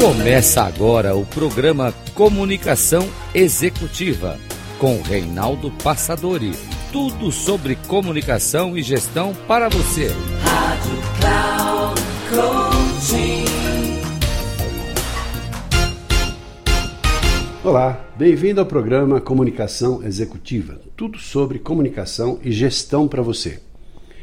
Começa agora o programa Comunicação Executiva com Reinaldo Passadori. Tudo sobre comunicação e gestão para você. Rádio Cloud Coaching. Olá, bem-vindo ao programa Comunicação Executiva. Tudo sobre comunicação e gestão para você.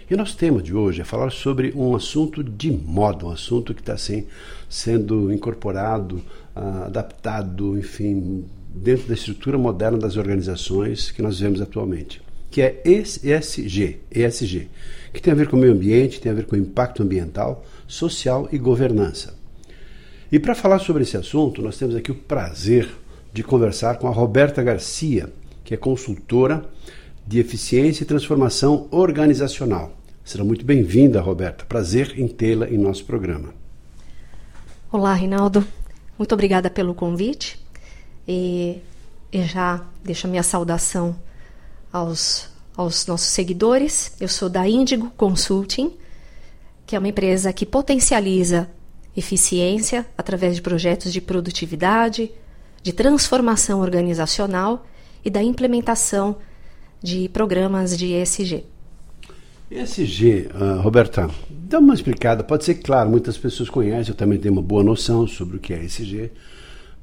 E nosso tema de hoje é falar sobre um assunto de moda, um assunto que está assim, sendo incorporado, uh, adaptado, enfim, dentro da estrutura moderna das organizações que nós vemos atualmente, que é ESG, ESG, que tem a ver com o meio ambiente, tem a ver com o impacto ambiental, social e governança. E para falar sobre esse assunto, nós temos aqui o prazer de conversar com a Roberta Garcia, que é consultora de Eficiência e Transformação Organizacional. Será muito bem-vinda, Roberta. Prazer em tê-la em nosso programa. Olá, Rinaldo. Muito obrigada pelo convite. E, e já deixo a minha saudação aos, aos nossos seguidores. Eu sou da Índigo Consulting, que é uma empresa que potencializa eficiência através de projetos de produtividade, de transformação organizacional e da implementação de programas de ESG. ESG, uh, Roberta, dá uma explicada. Pode ser claro, muitas pessoas conhecem, eu também tenho uma boa noção sobre o que é ESG,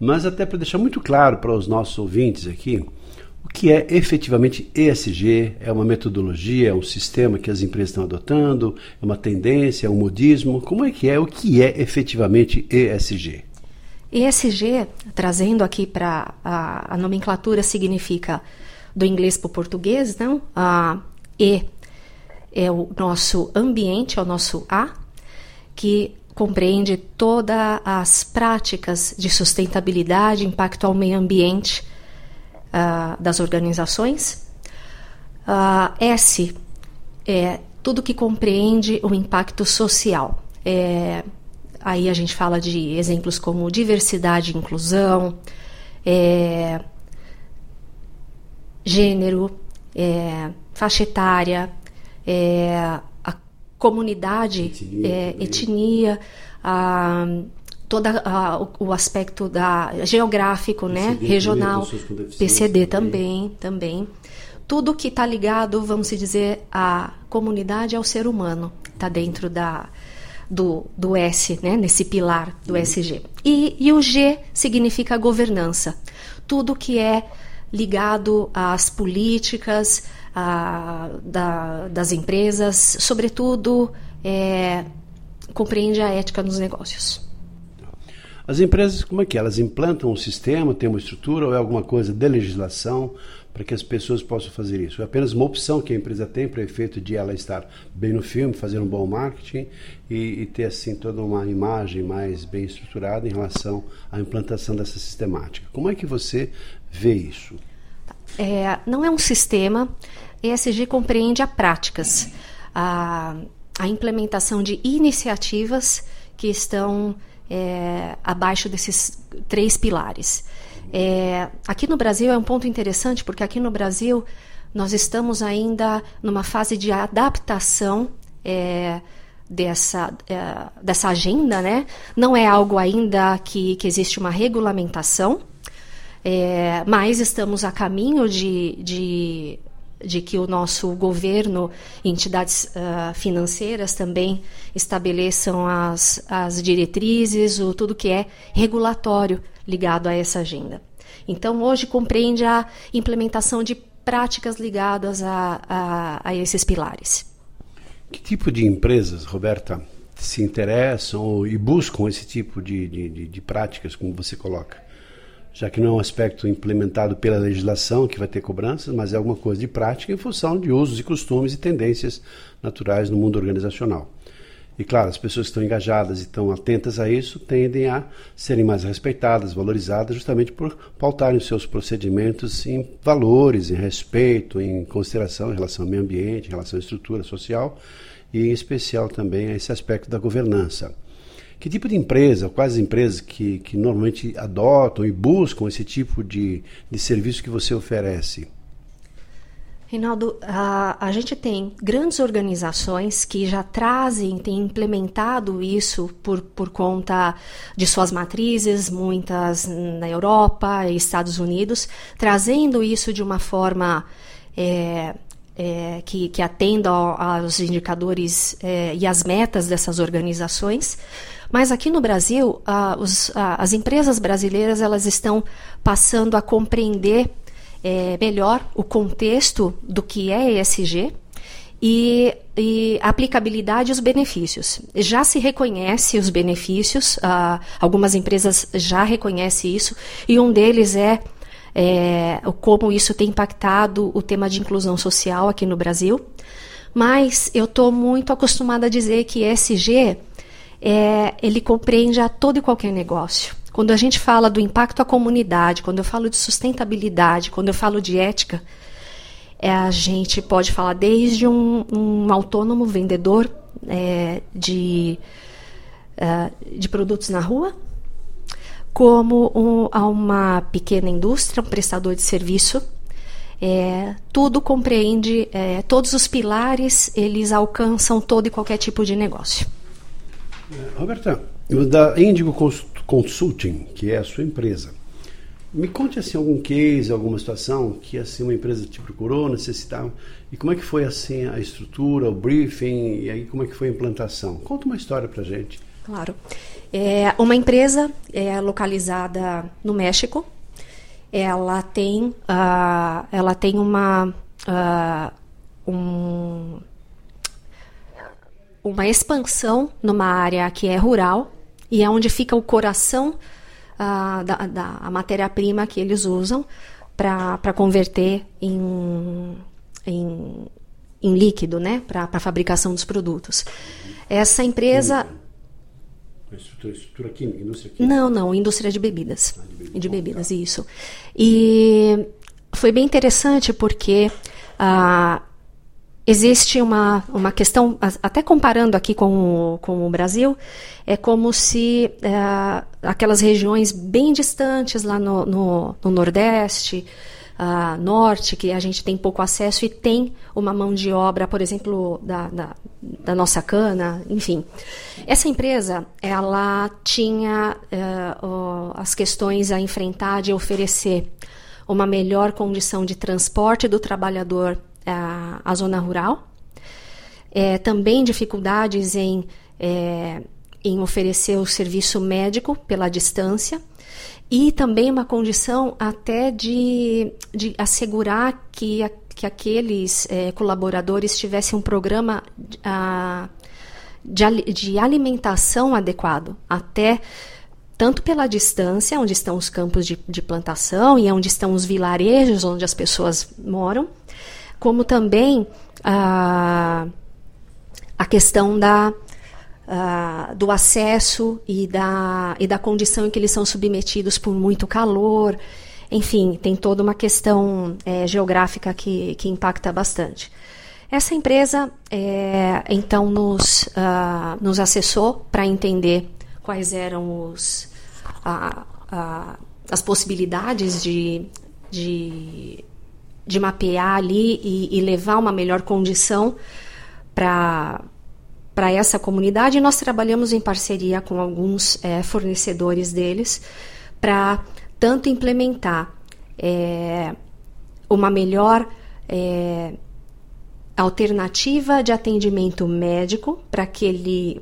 mas até para deixar muito claro para os nossos ouvintes aqui, o que é efetivamente ESG? É uma metodologia, é um sistema que as empresas estão adotando, é uma tendência, é um modismo? Como é que é? O que é efetivamente ESG? ESG, trazendo aqui para a, a nomenclatura, significa do inglês para o português, não? A E é o nosso ambiente, é o nosso A, que compreende todas as práticas de sustentabilidade, impacto ao meio ambiente uh, das organizações. Uh, S é tudo que compreende o impacto social. É, aí a gente fala de exemplos como diversidade e inclusão, é, gênero, é, faixa etária, é, a comunidade, etnia, é, etnia a, toda a, o, o, aspecto da geográfico, PCD né, regional, PCD também, também. Tudo que está ligado, vamos dizer, à comunidade ao ser humano, está dentro da do, do S, né, nesse pilar do uhum. SG. E, e o G significa governança. Tudo que é ligado às políticas a, da, das empresas, sobretudo é, compreende a ética nos negócios. As empresas, como é que é? Elas implantam um sistema, tem uma estrutura ou é alguma coisa de legislação para que as pessoas possam fazer isso? É apenas uma opção que a empresa tem para efeito de ela estar bem no filme, fazer um bom marketing e, e ter assim toda uma imagem mais bem estruturada em relação à implantação dessa sistemática. Como é que você vê isso? É, não é um sistema. ESG compreende a práticas, a, a implementação de iniciativas que estão é, abaixo desses três pilares. É, aqui no Brasil é um ponto interessante, porque aqui no Brasil nós estamos ainda numa fase de adaptação é, dessa, é, dessa agenda, né? Não é algo ainda que, que existe uma regulamentação, é, mas estamos a caminho de, de, de, que o nosso governo entidades uh, financeiras também estabeleçam as, as diretrizes, o, tudo que é regulatório ligado a essa agenda. Então, hoje compreende a implementação de práticas ligadas a, a, a esses pilares. Que tipo de empresas, Roberta, se interessam e buscam esse tipo de, de, de práticas, como você coloca? Já que não é um aspecto implementado pela legislação que vai ter cobranças, mas é alguma coisa de prática em função de usos e costumes e tendências naturais no mundo organizacional. E claro, as pessoas que estão engajadas e estão atentas a isso tendem a serem mais respeitadas, valorizadas, justamente por pautarem os seus procedimentos em valores, em respeito, em consideração em relação ao meio ambiente, em relação à estrutura social e em especial também a esse aspecto da governança. Que tipo de empresa, quais empresas que, que normalmente adotam e buscam esse tipo de, de serviço que você oferece? Reinaldo, a, a gente tem grandes organizações que já trazem, têm implementado isso por, por conta de suas matrizes, muitas na Europa e Estados Unidos, trazendo isso de uma forma é, é, que, que atenda aos indicadores é, e às metas dessas organizações. Mas aqui no Brasil, os, as empresas brasileiras elas estão passando a compreender é, melhor o contexto do que é ESG e, e, a aplicabilidade e os benefícios. Já se reconhece os benefícios, ah, algumas empresas já reconhecem isso, e um deles é, é como isso tem impactado o tema de inclusão social aqui no Brasil. Mas eu estou muito acostumada a dizer que ESG é, ele compreende a todo e qualquer negócio. Quando a gente fala do impacto à comunidade, quando eu falo de sustentabilidade, quando eu falo de ética, é, a gente pode falar desde um, um autônomo vendedor é, de, uh, de produtos na rua, como um, a uma pequena indústria, um prestador de serviço. É, tudo compreende, é, todos os pilares, eles alcançam todo e qualquer tipo de negócio. Roberta, da Índigo Consulting, que é a sua empresa. Me conte assim algum case, alguma situação que assim uma empresa te procurou, necessitava, e como é que foi assim a estrutura, o briefing, e aí como é que foi a implantação? Conta uma história para gente. Claro. É uma empresa é localizada no México. Ela tem, uh, ela tem uma uh, um, uma expansão numa área que é rural e é onde fica o coração ah, da, da matéria-prima que eles usam para converter em, em, em, líquido, né, para a fabricação dos produtos. Essa empresa. Estrutura, estrutura química, indústria química? Não, não, indústria de bebidas. Ah, de, bebidas. de bebidas, isso. E foi bem interessante porque ah, existe uma, uma questão, até comparando aqui com o, com o Brasil, é como se é, aquelas regiões bem distantes lá no, no, no Nordeste, uh, Norte, que a gente tem pouco acesso e tem uma mão de obra, por exemplo, da, da, da nossa cana, enfim. Essa empresa, ela tinha uh, as questões a enfrentar de oferecer uma melhor condição de transporte do trabalhador a, a zona rural. É, também dificuldades em, é, em oferecer o serviço médico pela distância e também uma condição até de, de assegurar que, a, que aqueles é, colaboradores tivessem um programa a, de, de alimentação adequado, até tanto pela distância, onde estão os campos de, de plantação e onde estão os vilarejos onde as pessoas moram, como também a, a questão da, a, do acesso e da, e da condição em que eles são submetidos por muito calor. Enfim, tem toda uma questão é, geográfica que, que impacta bastante. Essa empresa, é, então, nos, uh, nos acessou para entender quais eram os, uh, uh, as possibilidades de, de de mapear ali e, e levar uma melhor condição para para essa comunidade. Nós trabalhamos em parceria com alguns é, fornecedores deles para tanto implementar é, uma melhor é, alternativa de atendimento médico para que,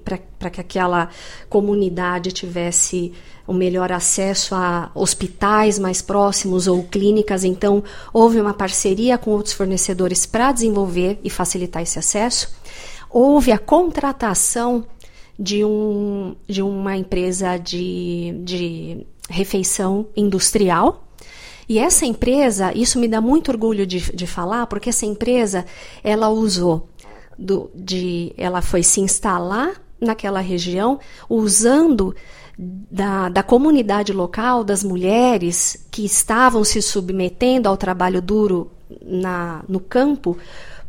que aquela comunidade tivesse o um melhor acesso a hospitais mais próximos ou clínicas. Então, houve uma parceria com outros fornecedores para desenvolver e facilitar esse acesso. Houve a contratação de, um, de uma empresa de, de refeição industrial e essa empresa, isso me dá muito orgulho de, de falar, porque essa empresa, ela usou, do, de, ela foi se instalar naquela região usando da, da comunidade local, das mulheres que estavam se submetendo ao trabalho duro na, no campo,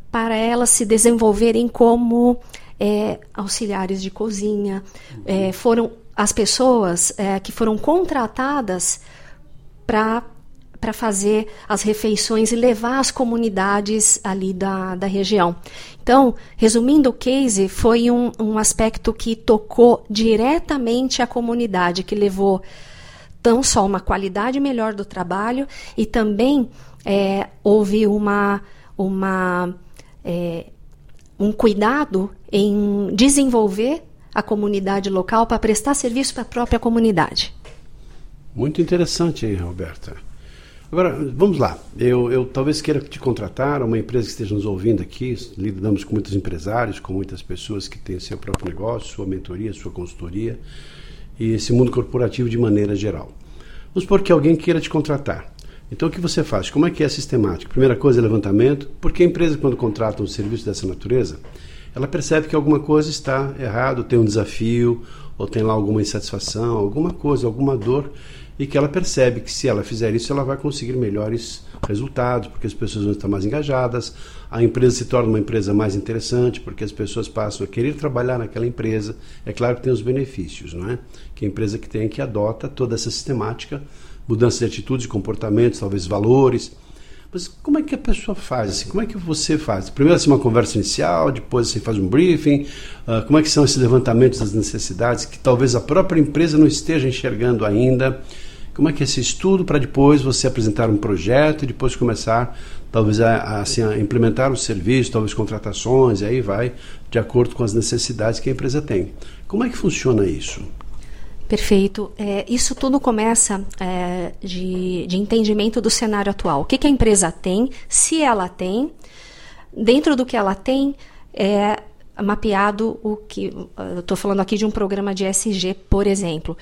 para elas se desenvolverem como é, auxiliares de cozinha. É, foram as pessoas é, que foram contratadas para para fazer as refeições e levar as comunidades ali da, da região. Então, resumindo o case, foi um, um aspecto que tocou diretamente a comunidade, que levou não só uma qualidade melhor do trabalho e também é, houve uma, uma é, um cuidado em desenvolver a comunidade local para prestar serviço para a própria comunidade. Muito interessante, hein, Roberta? Agora, vamos lá. Eu, eu talvez queira te contratar, uma empresa que esteja nos ouvindo aqui. Lidamos com muitos empresários, com muitas pessoas que têm seu próprio negócio, sua mentoria, sua consultoria e esse mundo corporativo de maneira geral. Vamos supor que alguém queira te contratar. Então, o que você faz? Como é que é sistemático? Primeira coisa é levantamento, porque a empresa, quando contrata um serviço dessa natureza, ela percebe que alguma coisa está errado, tem um desafio, ou tem lá alguma insatisfação, alguma coisa, alguma dor e que ela percebe que se ela fizer isso, ela vai conseguir melhores resultados, porque as pessoas vão estar mais engajadas, a empresa se torna uma empresa mais interessante, porque as pessoas passam a querer trabalhar naquela empresa. É claro que tem os benefícios, não é? Que a empresa que tem que adota toda essa sistemática, mudança de atitudes, comportamentos, talvez valores. Mas como é que a pessoa faz? Assim, como é que você faz? Primeiro assim, uma conversa inicial, depois você faz um briefing. Uh, como é que são esses levantamentos das necessidades que talvez a própria empresa não esteja enxergando ainda? Como é que é esse estudo para depois você apresentar um projeto e depois começar talvez a, assim, a implementar o serviço, talvez contratações, e aí vai de acordo com as necessidades que a empresa tem. Como é que funciona isso? Perfeito. É, isso tudo começa é, de, de, entendimento do cenário atual. O que, que, a empresa tem, se ela tem, dentro do que ela tem, é mapeado o que. Estou falando aqui de um programa de SG, por exemplo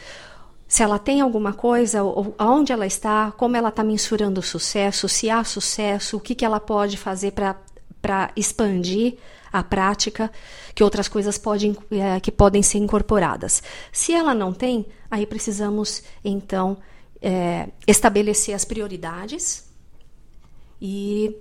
se ela tem alguma coisa, ou, onde ela está, como ela está mensurando o sucesso, se há sucesso, o que, que ela pode fazer para expandir a prática, que outras coisas podem, é, que podem ser incorporadas. Se ela não tem, aí precisamos então é, estabelecer as prioridades e,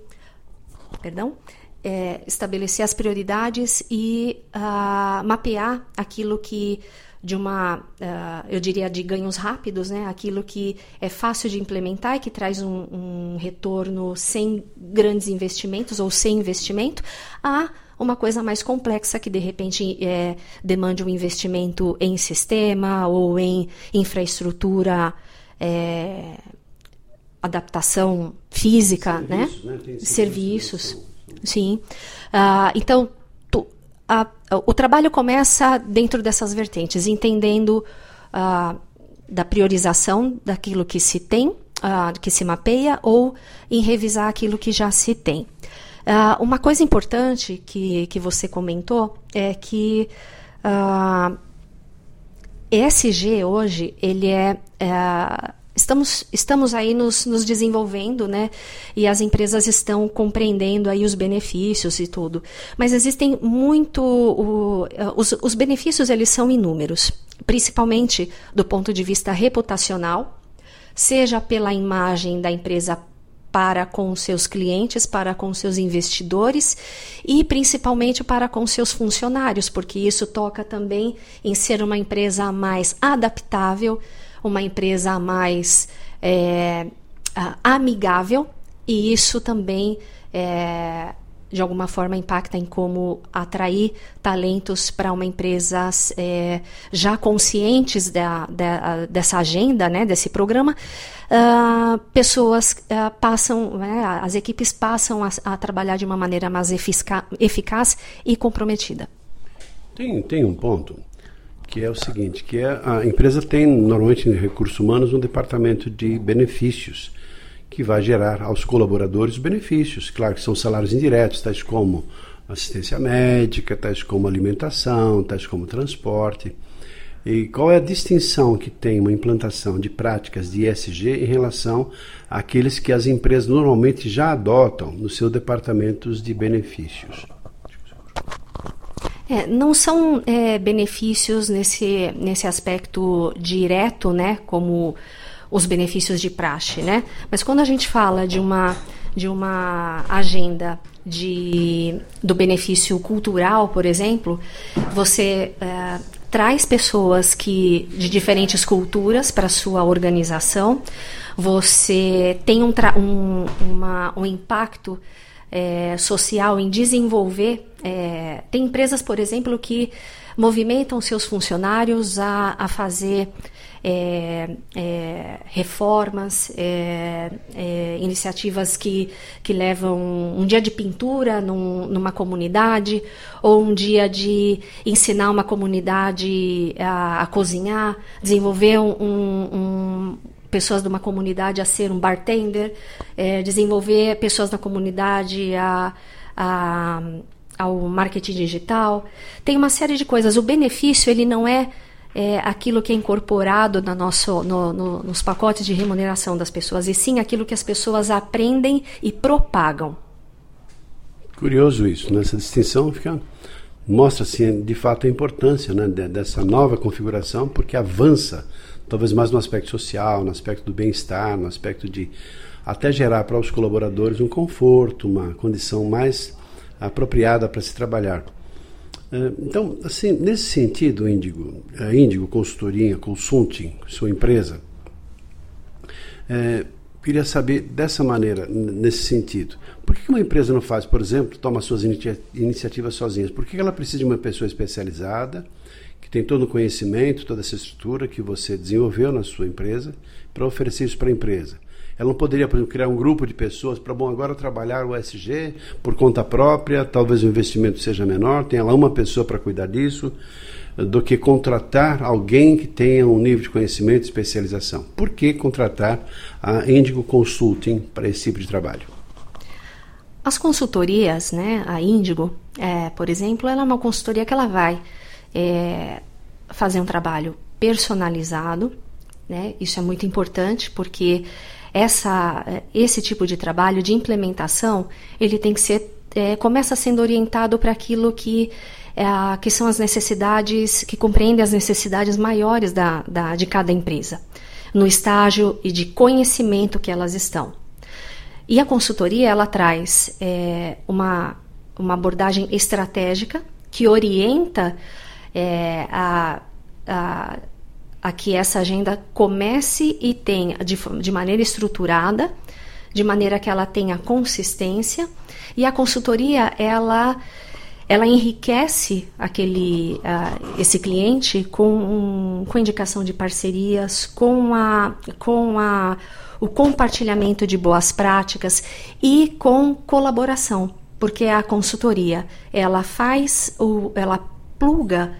perdão, é, estabelecer as prioridades e uh, mapear aquilo que de uma, uh, eu diria, de ganhos rápidos, né? aquilo que é fácil de implementar e que traz um, um retorno sem grandes investimentos ou sem investimento, a uma coisa mais complexa que de repente é, demande um investimento em sistema ou em infraestrutura, é, adaptação física, né? né? Serviços, sim. Uh, então a, o trabalho começa dentro dessas vertentes, entendendo uh, da priorização daquilo que se tem, uh, que se mapeia, ou em revisar aquilo que já se tem. Uh, uma coisa importante que, que você comentou é que uh, ESG hoje ele é, é estamos, estamos aí nos, nos desenvolvendo, né? E as empresas estão compreendendo aí os benefícios e tudo. Mas existem muito... O, os, os benefícios, eles são inúmeros. Principalmente do ponto de vista reputacional, seja pela imagem da empresa para com seus clientes, para com seus investidores e principalmente para com seus funcionários, porque isso toca também em ser uma empresa mais adaptável, uma empresa mais é, amigável e isso também é, de alguma forma impacta em como atrair talentos para uma empresa é, já conscientes da, da, dessa agenda, né, desse programa, uh, pessoas uh, passam, né, as equipes passam a, a, trabalhar de uma maneira mais eficaz e comprometida. Tem, tem um ponto que é o seguinte, que é, a empresa tem normalmente em recursos humanos um departamento de benefícios que vai gerar aos colaboradores benefícios, claro que são salários indiretos, tais como assistência médica, tais como alimentação, tais como transporte. E qual é a distinção que tem uma implantação de práticas de ESG em relação àqueles que as empresas normalmente já adotam nos seus departamentos de benefícios? É, não são é, benefícios nesse, nesse aspecto direto, né, como os benefícios de praxe, né? Mas quando a gente fala de uma, de uma agenda de, do benefício cultural, por exemplo, você é, traz pessoas que de diferentes culturas para sua organização. Você tem um, um, uma, um impacto é, social em desenvolver. É, tem empresas, por exemplo, que movimentam seus funcionários a, a fazer é, é, reformas, é, é, iniciativas que, que levam um dia de pintura num, numa comunidade, ou um dia de ensinar uma comunidade a, a cozinhar, desenvolver um, um, pessoas de uma comunidade a ser um bartender, é, desenvolver pessoas da comunidade a, a ao marketing digital. Tem uma série de coisas. O benefício ele não é é, aquilo que é incorporado no nosso, no, no, nos pacotes de remuneração das pessoas, e sim aquilo que as pessoas aprendem e propagam. Curioso isso, né? essa distinção fica, mostra assim, de fato a importância né, dessa nova configuração, porque avança talvez mais no aspecto social, no aspecto do bem-estar, no aspecto de até gerar para os colaboradores um conforto, uma condição mais apropriada para se trabalhar. É, então, assim, nesse sentido, Índigo, a Índigo Consultoria, Consulting, sua empresa, é, queria saber dessa maneira, nesse sentido, por que uma empresa não faz, por exemplo, toma suas iniciativas sozinhas? Por que ela precisa de uma pessoa especializada, que tem todo o conhecimento, toda essa estrutura que você desenvolveu na sua empresa, para oferecer isso para a empresa? Ela não poderia, por exemplo, criar um grupo de pessoas para, bom, agora trabalhar o SG por conta própria, talvez o investimento seja menor, tenha lá uma pessoa para cuidar disso, do que contratar alguém que tenha um nível de conhecimento e especialização. Por que contratar a Indigo Consulting para esse tipo de trabalho? As consultorias, né, a Indigo, é, por exemplo, ela é uma consultoria que ela vai é, fazer um trabalho personalizado, né? Isso é muito importante porque essa, esse tipo de trabalho de implementação ele tem que ser é, começa sendo orientado para aquilo que é, que são as necessidades que compreende as necessidades maiores da, da, de cada empresa no estágio e de conhecimento que elas estão. E a consultoria ela traz é, uma uma abordagem estratégica que orienta é, a, a a que essa agenda comece e tenha de, de maneira estruturada, de maneira que ela tenha consistência. E a consultoria ela ela enriquece aquele uh, esse cliente com, um, com indicação de parcerias, com a com a o compartilhamento de boas práticas e com colaboração, porque a consultoria ela faz o ela pluga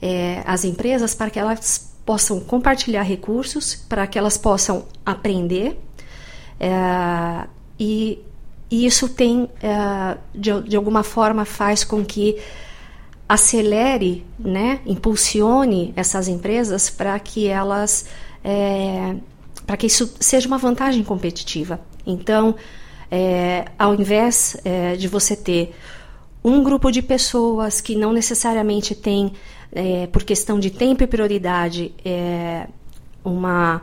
é, as empresas para que elas possam compartilhar recursos, para que elas possam aprender. É, e, e, isso tem, é, de, de alguma forma, faz com que acelere, né, impulsione essas empresas para que elas, é, para que isso seja uma vantagem competitiva. Então, é, ao invés é, de você ter um grupo de pessoas que não necessariamente tem por questão de tempo e prioridade, uma,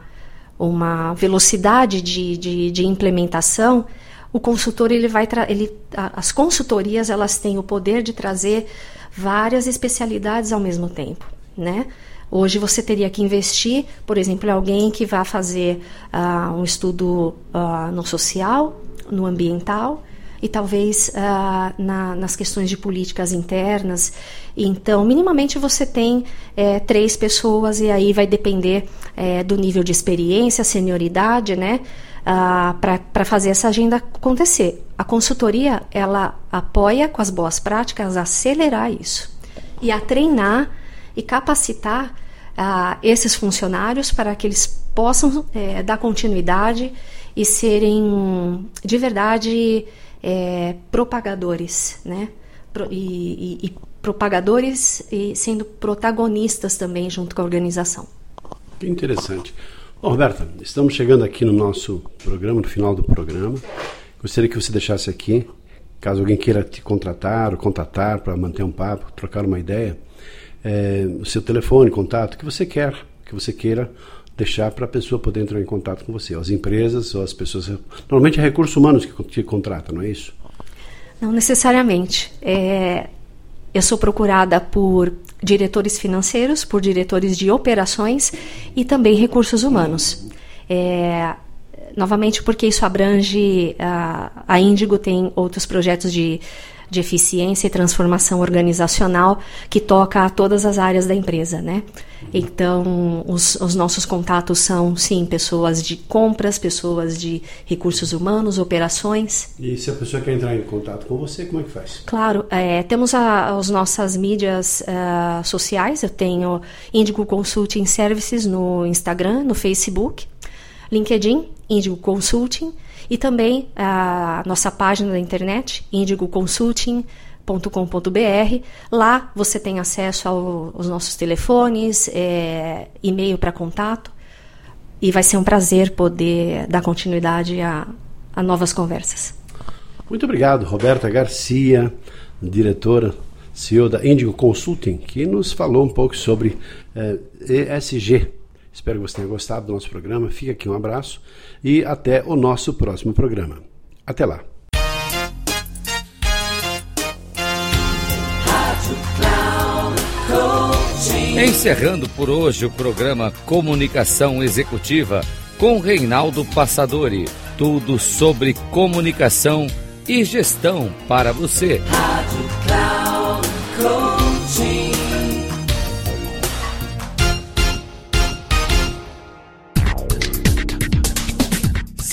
uma velocidade de, de, de, implementação, o consultor ele vai ele, as consultorias elas têm o poder de trazer várias especialidades ao mesmo tempo, né? Hoje você teria que investir, por exemplo, alguém que vá fazer uh, um estudo uh, no social, no ambiental, e talvez uh, na, nas questões de políticas internas. Então, minimamente você tem é, três pessoas e aí vai depender é, do nível de experiência, senioridade, né? Uh, para fazer essa agenda acontecer. A consultoria ela apoia com as boas práticas a acelerar isso e a treinar e capacitar uh, esses funcionários para que eles possam é, dar continuidade e serem de verdade é, propagadores, né? Pro, e, e, e, propagadores e sendo protagonistas também junto com a organização. Que interessante. Bom, Roberta, estamos chegando aqui no nosso programa, no final do programa. Gostaria que você deixasse aqui, caso alguém queira te contratar ou contatar para manter um papo, trocar uma ideia, é, o seu telefone, contato, que você quer, que você queira deixar para a pessoa poder entrar em contato com você, as empresas ou as pessoas. Normalmente é recursos humanos que te contratam, não é isso? Não necessariamente. É, eu sou procurada por diretores financeiros, por diretores de operações e também recursos humanos. É, novamente, porque isso abrange. A, a Índigo tem outros projetos de de eficiência e transformação organizacional que toca a todas as áreas da empresa, né? Então, os, os nossos contatos são, sim, pessoas de compras, pessoas de recursos humanos, operações. E se a pessoa quer entrar em contato com você, como é que faz? Claro, é, temos a, as nossas mídias uh, sociais, eu tenho Indigo Consulting Services no Instagram, no Facebook, LinkedIn, Indigo Consulting, e também a nossa página da internet, indigoconsulting.com.br. Lá você tem acesso ao, aos nossos telefones, é, e-mail para contato. E vai ser um prazer poder dar continuidade a, a novas conversas. Muito obrigado, Roberta Garcia, diretora CEO da Indigo Consulting, que nos falou um pouco sobre eh, ESG, Espero que você tenha gostado do nosso programa. Fica aqui um abraço e até o nosso próximo programa. Até lá. Encerrando por hoje o programa Comunicação Executiva com Reinaldo Passadori. Tudo sobre comunicação e gestão para você. Rádio Cloud